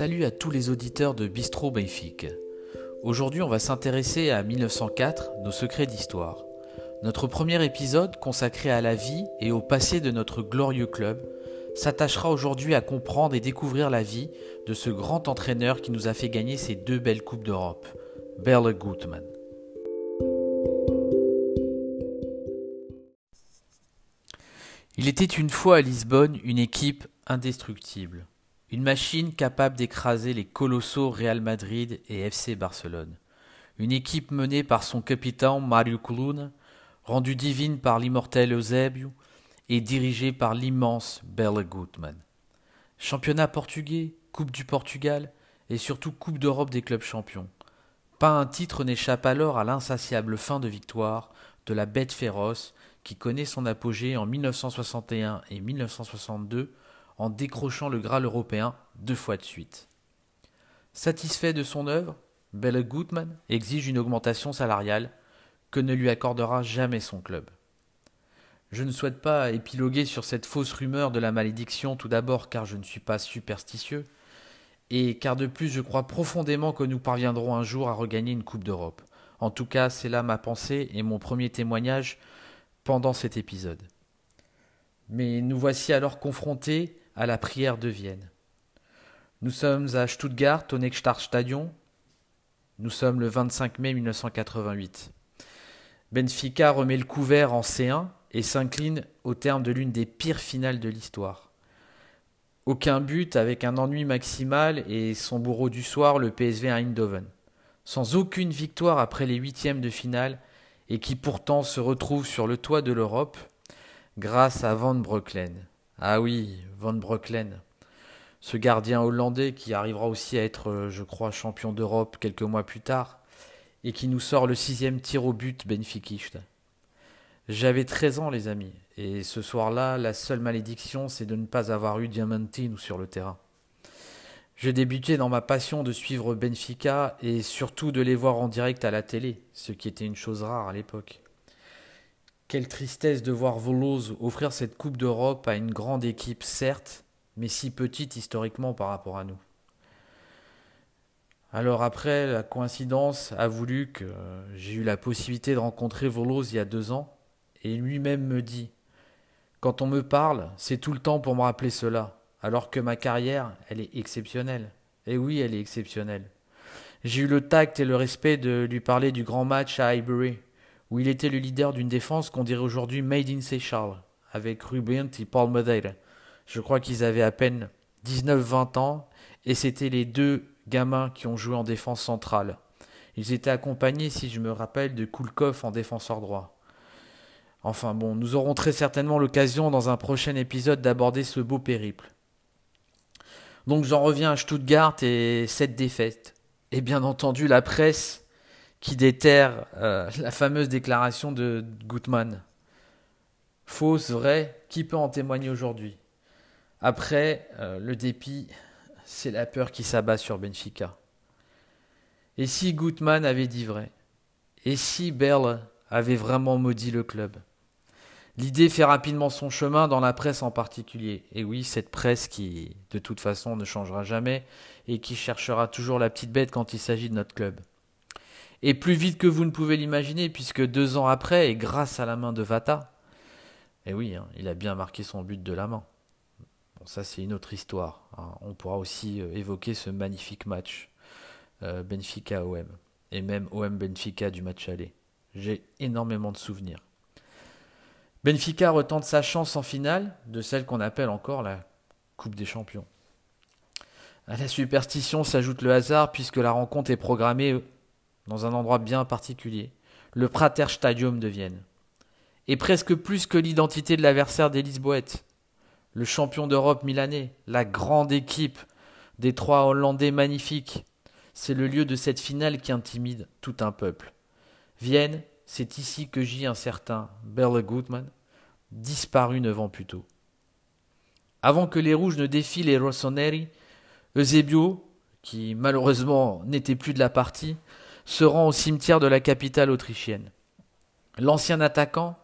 Salut à tous les auditeurs de Bistro Béfique. Aujourd'hui, on va s'intéresser à 1904, nos secrets d'histoire. Notre premier épisode, consacré à la vie et au passé de notre glorieux club, s'attachera aujourd'hui à comprendre et découvrir la vie de ce grand entraîneur qui nous a fait gagner ces deux belles Coupes d'Europe, Berle Gutmann. Il était une fois à Lisbonne une équipe indestructible, une machine capable d'écraser les colossaux Real Madrid et FC Barcelone, une équipe menée par son capitaine Mario Coluna, rendue divine par l'immortel Eusebio et dirigée par l'immense Bela Gutmann. Championnat portugais, Coupe du Portugal et surtout Coupe d'Europe des clubs champions. Pas un titre n'échappe alors à l'insatiable fin de victoire de la bête féroce qui connaît son apogée en 1961 et 1962 en décrochant le Graal européen deux fois de suite. Satisfait de son œuvre, Belle Gutmann exige une augmentation salariale que ne lui accordera jamais son club. Je ne souhaite pas épiloguer sur cette fausse rumeur de la malédiction tout d'abord car je ne suis pas superstitieux, et car de plus je crois profondément que nous parviendrons un jour à regagner une Coupe d'Europe. En tout cas, c'est là ma pensée et mon premier témoignage pendant cet épisode. Mais nous voici alors confrontés à la prière de Vienne. Nous sommes à Stuttgart, au Stadion. Nous sommes le 25 mai 1988. Benfica remet le couvert en C1 et s'incline au terme de l'une des pires finales de l'histoire. Aucun but avec un ennui maximal et son bourreau du soir, le PSV à Eindhoven. Sans aucune victoire après les huitièmes de finale et qui pourtant se retrouve sur le toit de l'Europe grâce à Van Breukelen. Ah oui, Van Breukelen. Ce gardien hollandais qui arrivera aussi à être, euh, je crois, champion d'Europe quelques mois plus tard et qui nous sort le sixième tir au but benfiquiste. J'avais 13 ans, les amis, et ce soir-là, la seule malédiction, c'est de ne pas avoir eu Diamantino sur le terrain. Je débutais dans ma passion de suivre Benfica et surtout de les voir en direct à la télé, ce qui était une chose rare à l'époque. Quelle tristesse de voir Volos offrir cette Coupe d'Europe à une grande équipe, certes, mais si petite historiquement par rapport à nous. Alors après, la coïncidence a voulu que j'ai eu la possibilité de rencontrer Volos il y a deux ans, et lui-même me dit Quand on me parle, c'est tout le temps pour me rappeler cela alors que ma carrière, elle est exceptionnelle. Et oui, elle est exceptionnelle. J'ai eu le tact et le respect de lui parler du grand match à Highbury, où il était le leader d'une défense qu'on dirait aujourd'hui Made in Seychelles, avec Ruben et Paul Madeira. Je crois qu'ils avaient à peine 19-20 ans, et c'étaient les deux gamins qui ont joué en défense centrale. Ils étaient accompagnés, si je me rappelle, de Koulkov en défenseur droit. Enfin bon, nous aurons très certainement l'occasion dans un prochain épisode d'aborder ce beau périple. Donc j'en reviens à Stuttgart et cette défaite. Et bien entendu la presse qui déterre euh, la fameuse déclaration de Gutmann. Fausse, vraie, qui peut en témoigner aujourd'hui? Après, euh, le dépit, c'est la peur qui s'abat sur Benfica. Et si Gutmann avait dit vrai? Et si Berle avait vraiment maudit le club? L'idée fait rapidement son chemin dans la presse en particulier. Et oui, cette presse qui, de toute façon, ne changera jamais et qui cherchera toujours la petite bête quand il s'agit de notre club. Et plus vite que vous ne pouvez l'imaginer, puisque deux ans après, et grâce à la main de Vata, et oui, hein, il a bien marqué son but de la main. Bon, ça c'est une autre histoire. Hein. On pourra aussi euh, évoquer ce magnifique match euh, Benfica-OM, et même OM-Benfica du match aller. J'ai énormément de souvenirs. Benfica retente sa chance en finale de celle qu'on appelle encore la Coupe des Champions. À la superstition s'ajoute le hasard puisque la rencontre est programmée dans un endroit bien particulier, le Prater Stadium de Vienne. Et presque plus que l'identité de l'adversaire des Lisboètes, le champion d'Europe milanais, la grande équipe des trois Hollandais magnifiques, c'est le lieu de cette finale qui intimide tout un peuple. Vienne c'est ici que gît un certain Berle Gutmann, disparu neuf ans plus tôt. Avant que les Rouges ne défient les Rossoneri, Eusebio, qui malheureusement n'était plus de la partie, se rend au cimetière de la capitale autrichienne. L'ancien attaquant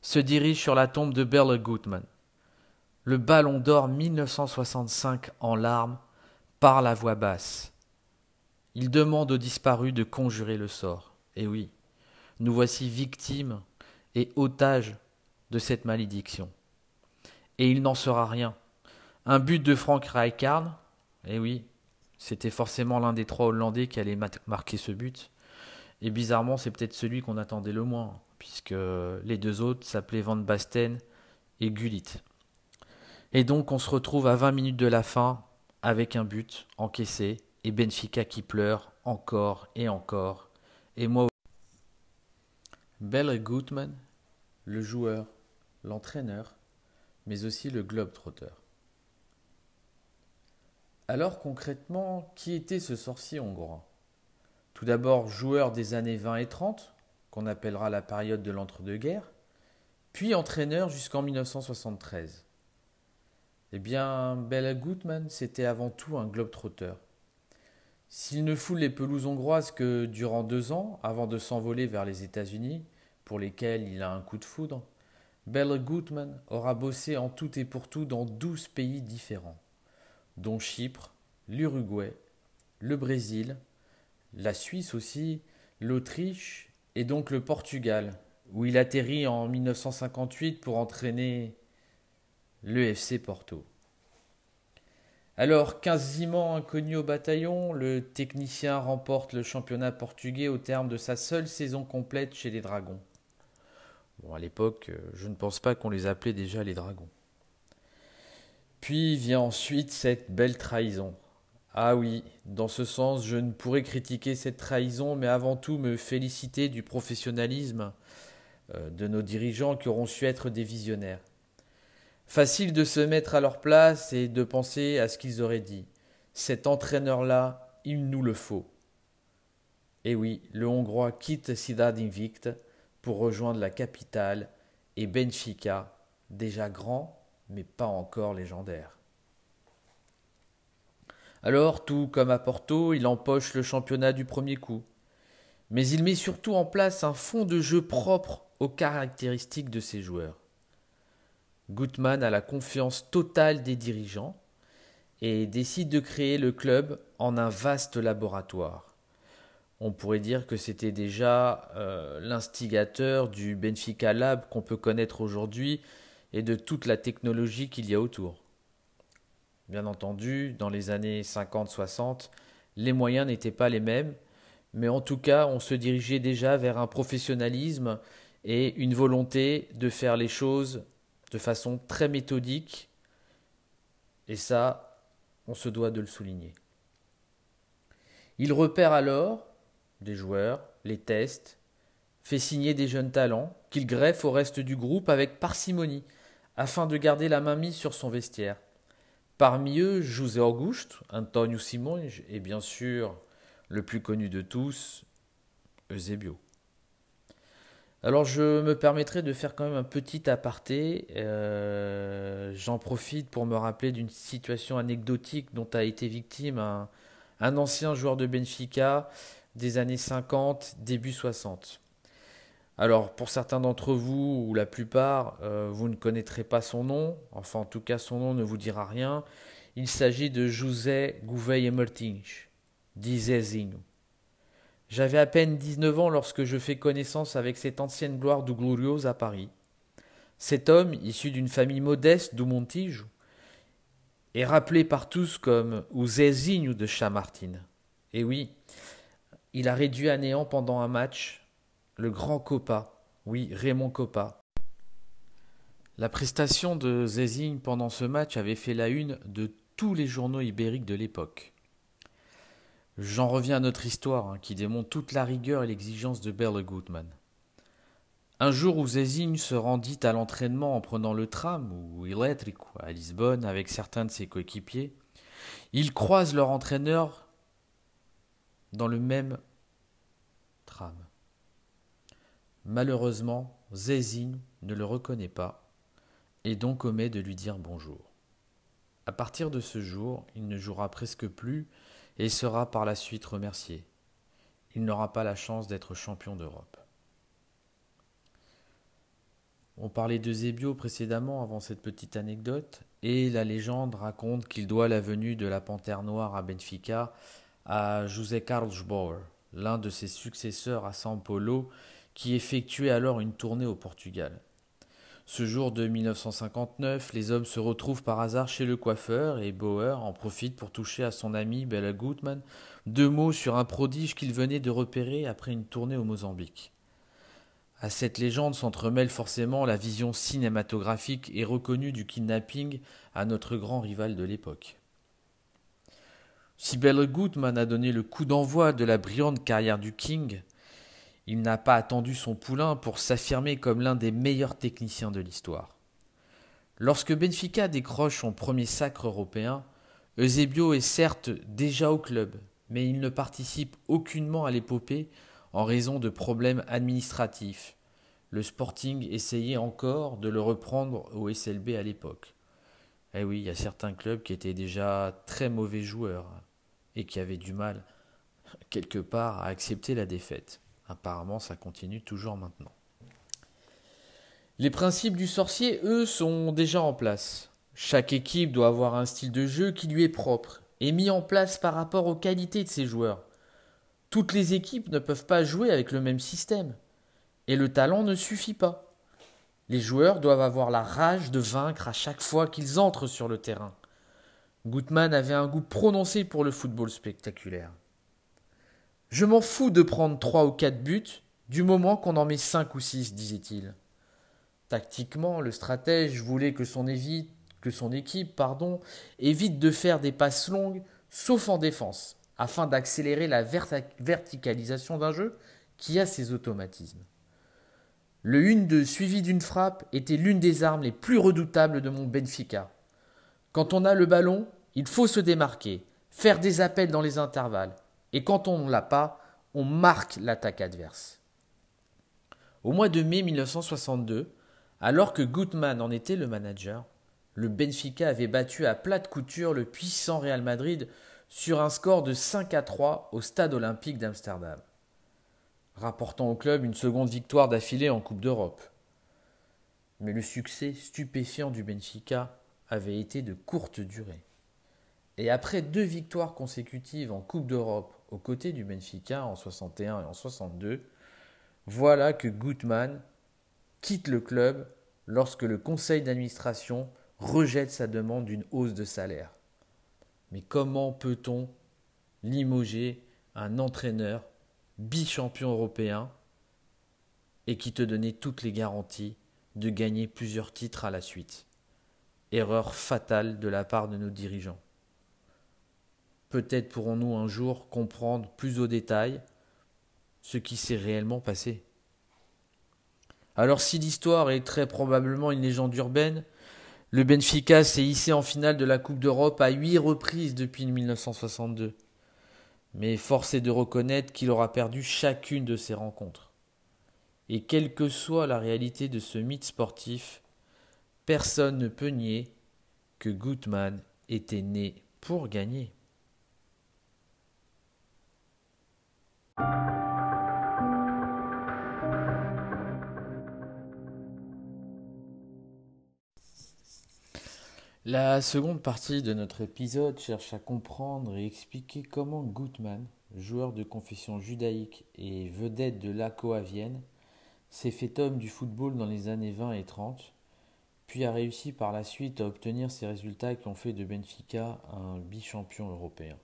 se dirige sur la tombe de Berle Gutmann. Le ballon d'or 1965 en larmes parle à voix basse. Il demande aux disparus de conjurer le sort. Et oui, nous voici victimes et otages de cette malédiction. Et il n'en sera rien. Un but de Frank Rijkaard, et oui, c'était forcément l'un des trois Hollandais qui allait marquer ce but. Et bizarrement, c'est peut-être celui qu'on attendait le moins, puisque les deux autres s'appelaient Van Basten et Gullit. Et donc on se retrouve à 20 minutes de la fin avec un but encaissé et Benfica qui pleure encore et encore. Et moi Belle Gutmann, le joueur, l'entraîneur, mais aussi le globe-trotter. Alors concrètement, qui était ce sorcier hongrois Tout d'abord joueur des années 20 et 30, qu'on appellera la période de l'entre-deux-guerres, puis entraîneur jusqu'en 1973. Eh bien, Bela Gutmann, c'était avant tout un globe-trotter. S'il ne foule les pelouses hongroises que durant deux ans, avant de s'envoler vers les États-Unis, pour lesquels il a un coup de foudre, Bela Gutmann aura bossé en tout et pour tout dans douze pays différents dont Chypre, l'Uruguay, le Brésil, la Suisse aussi, l'Autriche et donc le Portugal, où il atterrit en 1958 pour entraîner l'EFC Porto. Alors, quasiment inconnu au bataillon, le technicien remporte le championnat portugais au terme de sa seule saison complète chez les Dragons. Bon, à l'époque, je ne pense pas qu'on les appelait déjà les Dragons. Puis vient ensuite cette belle trahison. Ah oui, dans ce sens, je ne pourrais critiquer cette trahison, mais avant tout me féliciter du professionnalisme euh, de nos dirigeants qui auront su être des visionnaires. Facile de se mettre à leur place et de penser à ce qu'ils auraient dit. Cet entraîneur-là, il nous le faut. Et oui, le Hongrois quitte Ciudad Invicte pour rejoindre la capitale et Benfica, déjà grand, mais pas encore légendaire. Alors, tout comme à Porto, il empoche le championnat du premier coup. Mais il met surtout en place un fond de jeu propre aux caractéristiques de ses joueurs. Gutmann a la confiance totale des dirigeants et décide de créer le club en un vaste laboratoire. On pourrait dire que c'était déjà euh, l'instigateur du Benfica Lab qu'on peut connaître aujourd'hui et de toute la technologie qu'il y a autour. Bien entendu, dans les années 50-60, les moyens n'étaient pas les mêmes, mais en tout cas, on se dirigeait déjà vers un professionnalisme et une volonté de faire les choses de façon très méthodique, et ça, on se doit de le souligner. Il repère alors des joueurs, les tests, fait signer des jeunes talents qu'il greffe au reste du groupe avec parcimonie, afin de garder la main mise sur son vestiaire. Parmi eux, José Augusto, Antonio Simões et bien sûr le plus connu de tous, Eusebio. Alors je me permettrai de faire quand même un petit aparté. Euh, j'en profite pour me rappeler d'une situation anecdotique dont a été victime un, un ancien joueur de Benfica des années 50, début 60. Alors, pour certains d'entre vous, ou la plupart, euh, vous ne connaîtrez pas son nom, enfin en tout cas son nom ne vous dira rien. Il s'agit de José Gouveia Martins, dit Zezinho. J'avais à peine 19 ans lorsque je fais connaissance avec cette ancienne gloire du Gloriose à Paris. Cet homme, issu d'une famille modeste du Montijo, est rappelé par tous comme o Zezinho de Chamartine. Et oui, il a réduit à néant pendant un match le grand Copa, oui, Raymond Copa. La prestation de Zezing pendant ce match avait fait la une de tous les journaux ibériques de l'époque. J'en reviens à notre histoire, hein, qui démontre toute la rigueur et l'exigence de Berle Gutmann. Un jour où Zezing se rendit à l'entraînement en prenant le tram ou électrique à Lisbonne avec certains de ses coéquipiers, il croise leur entraîneur dans le même tram. Malheureusement, Zézine ne le reconnaît pas et donc omet de lui dire bonjour. À partir de ce jour, il ne jouera presque plus et sera par la suite remercié. Il n'aura pas la chance d'être champion d'Europe. On parlait de Zebio précédemment avant cette petite anecdote, et la légende raconte qu'il doit la venue de la panthère noire à Benfica à José Carlos Bauer, l'un de ses successeurs à São Paulo, qui effectuait alors une tournée au Portugal. Ce jour de 1959, les hommes se retrouvent par hasard chez le coiffeur et Bauer en profite pour toucher à son ami Bella Gutmann deux mots sur un prodige qu'il venait de repérer après une tournée au Mozambique. À cette légende s'entremêle forcément la vision cinématographique et reconnue du kidnapping à notre grand rival de l'époque. Si Bell Goodman a donné le coup d'envoi de la brillante carrière du King, il n'a pas attendu son poulain pour s'affirmer comme l'un des meilleurs techniciens de l'histoire. Lorsque Benfica décroche son premier sacre européen, Eusebio est certes déjà au club, mais il ne participe aucunement à l'épopée en raison de problèmes administratifs. Le Sporting essayait encore de le reprendre au SLB à l'époque. Eh oui, il y a certains clubs qui étaient déjà très mauvais joueurs et qui avaient du mal, quelque part, à accepter la défaite. Apparemment, ça continue toujours maintenant. Les principes du sorcier, eux, sont déjà en place. Chaque équipe doit avoir un style de jeu qui lui est propre et mis en place par rapport aux qualités de ses joueurs. Toutes les équipes ne peuvent pas jouer avec le même système. Et le talent ne suffit pas. Les joueurs doivent avoir la rage de vaincre à chaque fois qu'ils entrent sur le terrain. Gutmann avait un goût prononcé pour le football spectaculaire. Je m'en fous de prendre trois ou quatre buts, du moment qu'on en met cinq ou six, disait-il. Tactiquement, le stratège voulait que son, équipe évite de faire des passes longues, sauf en défense, afin d'accélérer la verticalisation d'un jeu qui a ses automatismes. Le 1-2 suivi d'une frappe était l'une des armes les plus redoutables de mon Benfica. Quand on a le ballon, il faut se démarquer, faire des appels dans les intervalles, et quand on ne l'a pas, on marque l'attaque adverse. Au mois de mai 1962, alors que Gutmann en était le manager, le Benfica avait battu à plate couture le puissant Real Madrid sur un score de 5 à 3 au stade olympique d'Amsterdam, rapportant au club une seconde victoire d'affilée en Coupe d'Europe. Mais le succès stupéfiant du Benfica avait été de courte durée. Et après deux victoires consécutives en Coupe d'Europe aux côtés du Benfica en 61 et en 62, voilà que Gutmann quitte le club lorsque le conseil d'administration rejette sa demande d'une hausse de salaire. Mais comment peut-on limoger un entraîneur bichampion européen et qui te donnait toutes les garanties de gagner plusieurs titres à la suite? Erreur fatale de la part de nos dirigeants. Peut-être pourrons-nous un jour comprendre plus au détail ce qui s'est réellement passé. Alors si l'histoire est très probablement une légende urbaine, le Benfica s'est hissé en finale de la Coupe d'Europe à huit reprises depuis 1962. Mais force est de reconnaître qu'il aura perdu chacune de ses rencontres. Et quelle que soit la réalité de ce mythe sportif, personne ne peut nier que Gutmann était né pour gagner. La seconde partie de notre épisode cherche à comprendre et expliquer comment Gutmann, joueur de confession judaïque et vedette de l'ACO à Vienne, s'est fait homme du football dans les années 20 et 30, puis a réussi par la suite à obtenir ces résultats qui ont fait de Benfica un bichampion européen.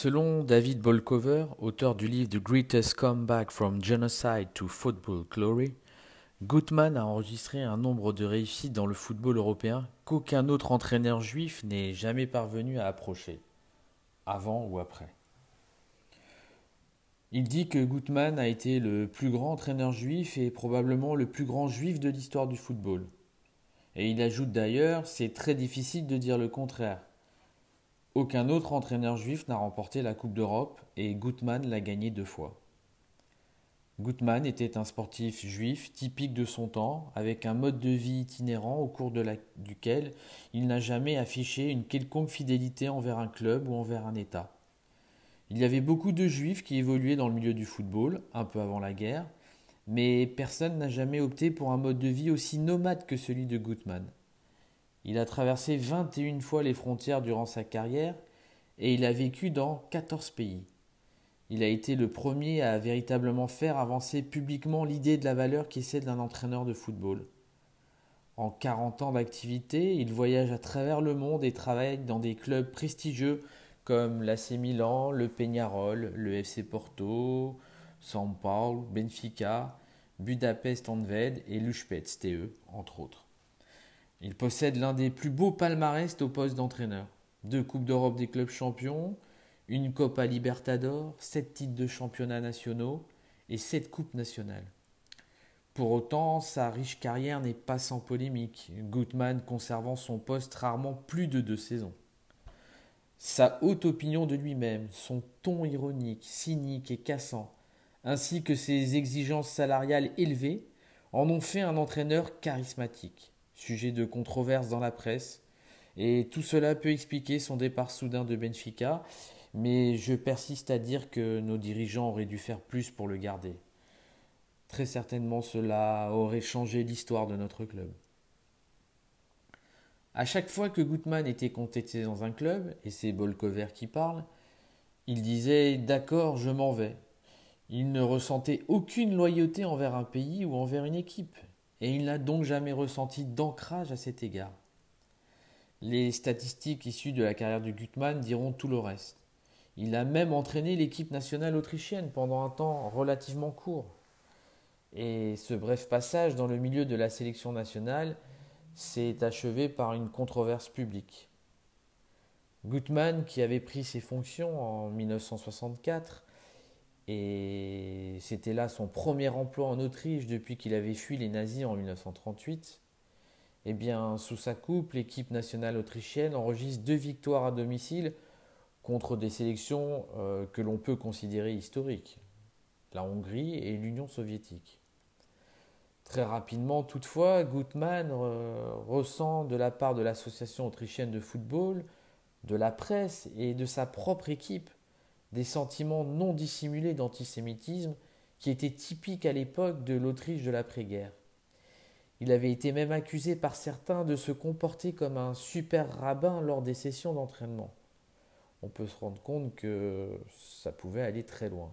Selon David Bolkover, auteur du livre The Greatest Comeback from Genocide to Football Glory, Gutmann a enregistré un nombre de réussites dans le football européen qu'aucun autre entraîneur juif n'est jamais parvenu à approcher, avant ou après. Il dit que Gutmann a été le plus grand entraîneur juif et probablement le plus grand juif de l'histoire du football. Et il ajoute d'ailleurs, c'est très difficile de dire le contraire. Aucun autre entraîneur juif n'a remporté la Coupe d'Europe et Gutmann l'a gagnée deux fois. Gutmann était un sportif juif typique de son temps, avec un mode de vie itinérant au cours duquel il n'a jamais affiché une quelconque fidélité envers un club ou envers un État. Il y avait beaucoup de juifs qui évoluaient dans le milieu du football, un peu avant la guerre, mais personne n'a jamais opté pour un mode de vie aussi nomade que celui de Gutmann. Il a traversé 21 fois les frontières durant sa carrière et il a vécu dans 14 pays. Il a été le premier à véritablement faire avancer publiquement l'idée de la valeur qui est celle d'un entraîneur de football. En 40 ans d'activité, il voyage à travers le monde et travaille dans des clubs prestigieux comme l'AC Milan, le Peñarol, le FC Porto, São Paulo, Benfica, Budapest Honvéd et Luspets TE, entre autres. Il possède l'un des plus beaux palmarès au poste d'entraîneur. Deux Coupes d'Europe des clubs champions, une Copa Libertador, sept titres de championnats nationaux et sept coupes nationales. Pour autant, sa riche carrière n'est pas sans polémique, Gutmann conservant son poste rarement plus de deux saisons. Sa haute opinion de lui-même, son ton ironique, cynique et cassant, ainsi que ses exigences salariales élevées, en ont fait un entraîneur charismatique, sujet de controverses dans la presse, et tout cela peut expliquer son départ soudain de Benfica mais je persiste à dire que nos dirigeants auraient dû faire plus pour le garder. Très certainement cela aurait changé l'histoire de notre club. À chaque fois que Gutmann était contesté dans un club, et c'est Bolkover qui parle, il disait D'accord, je m'en vais. Il ne ressentait aucune loyauté envers un pays ou envers une équipe, et il n'a donc jamais ressenti d'ancrage à cet égard. Les statistiques issues de la carrière de Gutmann diront tout le reste. Il a même entraîné l'équipe nationale autrichienne pendant un temps relativement court. Et ce bref passage dans le milieu de la sélection nationale s'est achevé par une controverse publique. Gutmann, qui avait pris ses fonctions en 1964, et c'était là son premier emploi en Autriche depuis qu'il avait fui les nazis en 1938, eh bien, sous sa coupe, l'équipe nationale autrichienne enregistre deux victoires à domicile contre des sélections euh, que l'on peut considérer historiques, la Hongrie et l'Union soviétique. Très rapidement, toutefois, Gutmann euh, ressent de la part de l'Association autrichienne de football, de la presse et de sa propre équipe des sentiments non dissimulés d'antisémitisme qui étaient typiques à l'époque de l'Autriche de l'après-guerre. Il avait été même accusé par certains de se comporter comme un super rabbin lors des sessions d'entraînement on peut se rendre compte que ça pouvait aller très loin.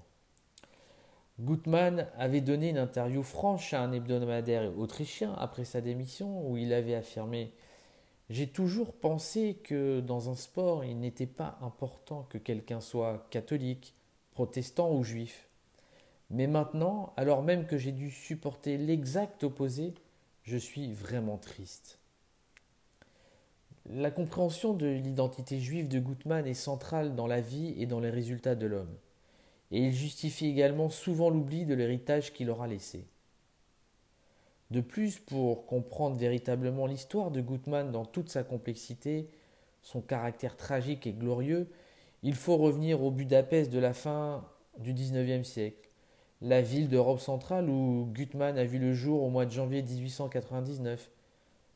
Gutmann avait donné une interview franche à un hebdomadaire autrichien après sa démission où il avait affirmé J'ai toujours pensé que dans un sport, il n'était pas important que quelqu'un soit catholique, protestant ou juif. Mais maintenant, alors même que j'ai dû supporter l'exact opposé, je suis vraiment triste. La compréhension de l'identité juive de Gutmann est centrale dans la vie et dans les résultats de l'homme, et il justifie également souvent l'oubli de l'héritage qu'il aura laissé. De plus, pour comprendre véritablement l'histoire de Gutmann dans toute sa complexité, son caractère tragique et glorieux, il faut revenir au Budapest de la fin du XIXe siècle, la ville d'Europe centrale où Gutmann a vu le jour au mois de janvier 1899,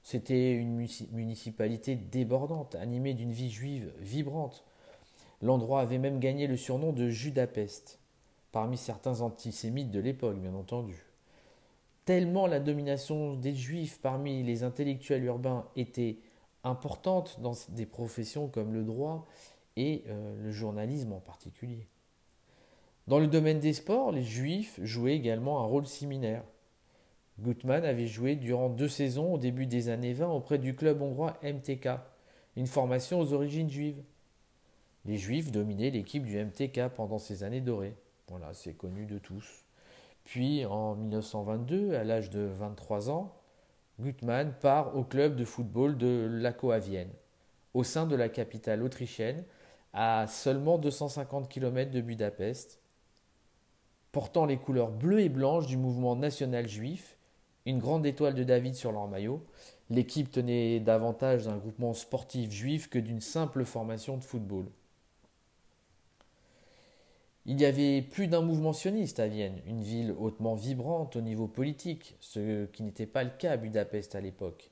c'était une municipalité débordante, animée d'une vie juive vibrante. L'endroit avait même gagné le surnom de Judapest, parmi certains antisémites de l'époque, bien entendu. Tellement la domination des juifs parmi les intellectuels urbains était importante dans des professions comme le droit et euh, le journalisme en particulier. Dans le domaine des sports, les juifs jouaient également un rôle similaire. Gutmann avait joué durant deux saisons au début des années 20 auprès du club hongrois MTK, une formation aux origines juives. Les Juifs dominaient l'équipe du MTK pendant ces années dorées. Voilà, c'est connu de tous. Puis en 1922, à l'âge de 23 ans, Gutmann part au club de football de Laco à au sein de la capitale autrichienne, à seulement 250 km de Budapest. Portant les couleurs bleues et blanches du mouvement national juif, une grande étoile de David sur leur maillot. L'équipe tenait davantage d'un groupement sportif juif que d'une simple formation de football. Il y avait plus d'un mouvement sioniste à Vienne, une ville hautement vibrante au niveau politique, ce qui n'était pas le cas à Budapest à l'époque.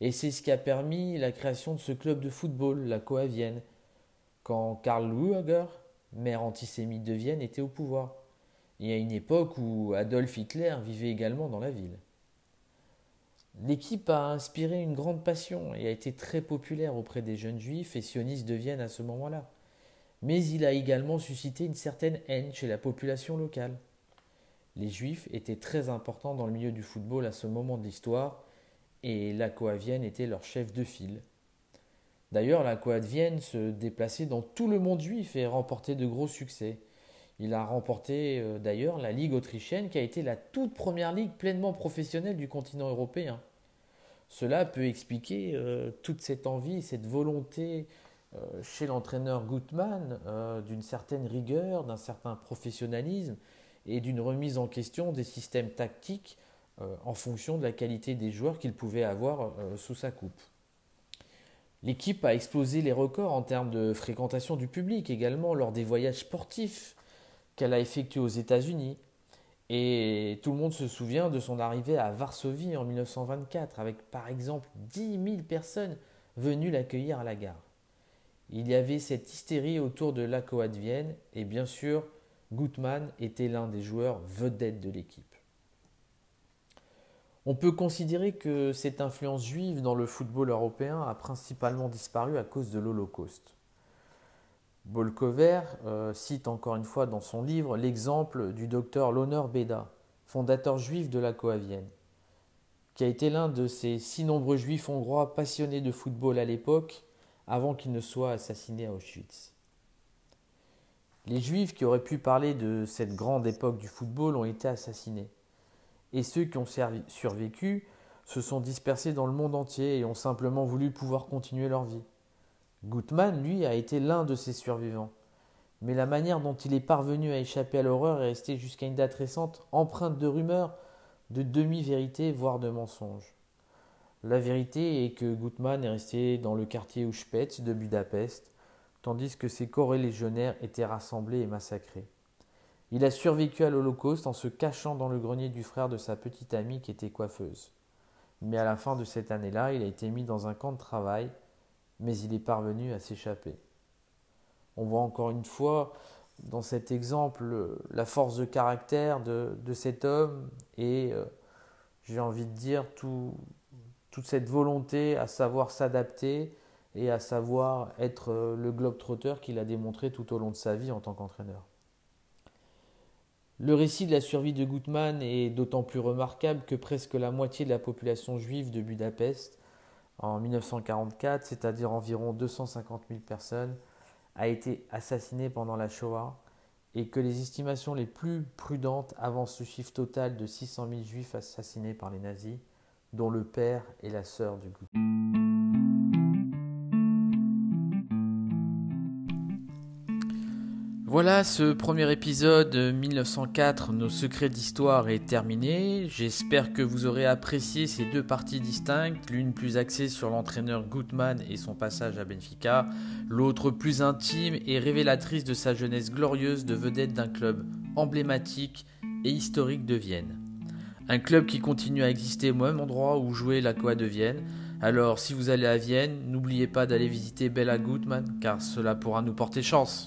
Et c'est ce qui a permis la création de ce club de football, la Coa Vienne, quand Karl Lueger, maire antisémite de Vienne, était au pouvoir. Et à une époque où Adolf Hitler vivait également dans la ville. L'équipe a inspiré une grande passion et a été très populaire auprès des jeunes juifs et sionistes de Vienne à ce moment-là. Mais il a également suscité une certaine haine chez la population locale. Les juifs étaient très importants dans le milieu du football à ce moment de l'histoire et la Vienne était leur chef de file. D'ailleurs, la de Vienne se déplaçait dans tout le monde juif et remportait de gros succès. Il a remporté euh, d'ailleurs la Ligue autrichienne qui a été la toute première ligue pleinement professionnelle du continent européen. Cela peut expliquer euh, toute cette envie, cette volonté chez l'entraîneur Gutmann d'une certaine rigueur, d'un certain professionnalisme et d'une remise en question des systèmes tactiques en fonction de la qualité des joueurs qu'il pouvait avoir sous sa coupe. L'équipe a explosé les records en termes de fréquentation du public également lors des voyages sportifs qu'elle a effectué aux États-Unis. Et tout le monde se souvient de son arrivée à Varsovie en 1924, avec par exemple 10 000 personnes venues l'accueillir à la gare. Il y avait cette hystérie autour de l'ACOA de Vienne, et bien sûr, Gutmann était l'un des joueurs vedettes de l'équipe. On peut considérer que cette influence juive dans le football européen a principalement disparu à cause de l'Holocauste. Bolkover euh, cite encore une fois dans son livre l'exemple du docteur Loner Beda, fondateur juif de la Coavienne, qui a été l'un de ces si nombreux juifs hongrois passionnés de football à l'époque, avant qu'il ne soit assassiné à Auschwitz. Les juifs qui auraient pu parler de cette grande époque du football ont été assassinés, et ceux qui ont survécu se sont dispersés dans le monde entier et ont simplement voulu pouvoir continuer leur vie. Gutmann, lui, a été l'un de ces survivants. Mais la manière dont il est parvenu à échapper à l'horreur est restée jusqu'à une date récente empreinte de rumeurs, de demi-vérités, voire de mensonges. La vérité est que Gutmann est resté dans le quartier Uspetz de Budapest, tandis que ses légionnaires étaient rassemblés et massacrés. Il a survécu à l'Holocauste en se cachant dans le grenier du frère de sa petite amie qui était coiffeuse. Mais à la fin de cette année-là, il a été mis dans un camp de travail mais il est parvenu à s'échapper. On voit encore une fois dans cet exemple la force de caractère de, cet homme et euh, j'ai envie de dire toute cette volonté à savoir s'adapter et à savoir être euh, le globe-trotteur qu'il a démontré tout au long de sa vie en tant qu'entraîneur. Le récit de la survie de Gutmann est d'autant plus remarquable que presque la moitié de la population juive de Budapest en 1944, c'est-à-dire environ 250 000 personnes, a été assassiné pendant la Shoah et que les estimations les plus prudentes avancent ce chiffre total de 600 000 juifs assassinés par les nazis, dont le père et la sœur du groupe. Voilà, ce premier épisode 1904, Nos secrets d'histoire est terminé. J'espère que vous aurez apprécié ces deux parties distinctes, l'une plus axée sur l'entraîneur Gutmann et son passage à Benfica, l'autre plus intime et révélatrice de sa jeunesse glorieuse de vedette d'un club emblématique et historique de Vienne. Un club qui continue à exister au même endroit où jouait la Coa de Vienne. Alors si vous allez à Vienne, n'oubliez pas d'aller visiter Bella Gutmann car cela pourra nous porter chance.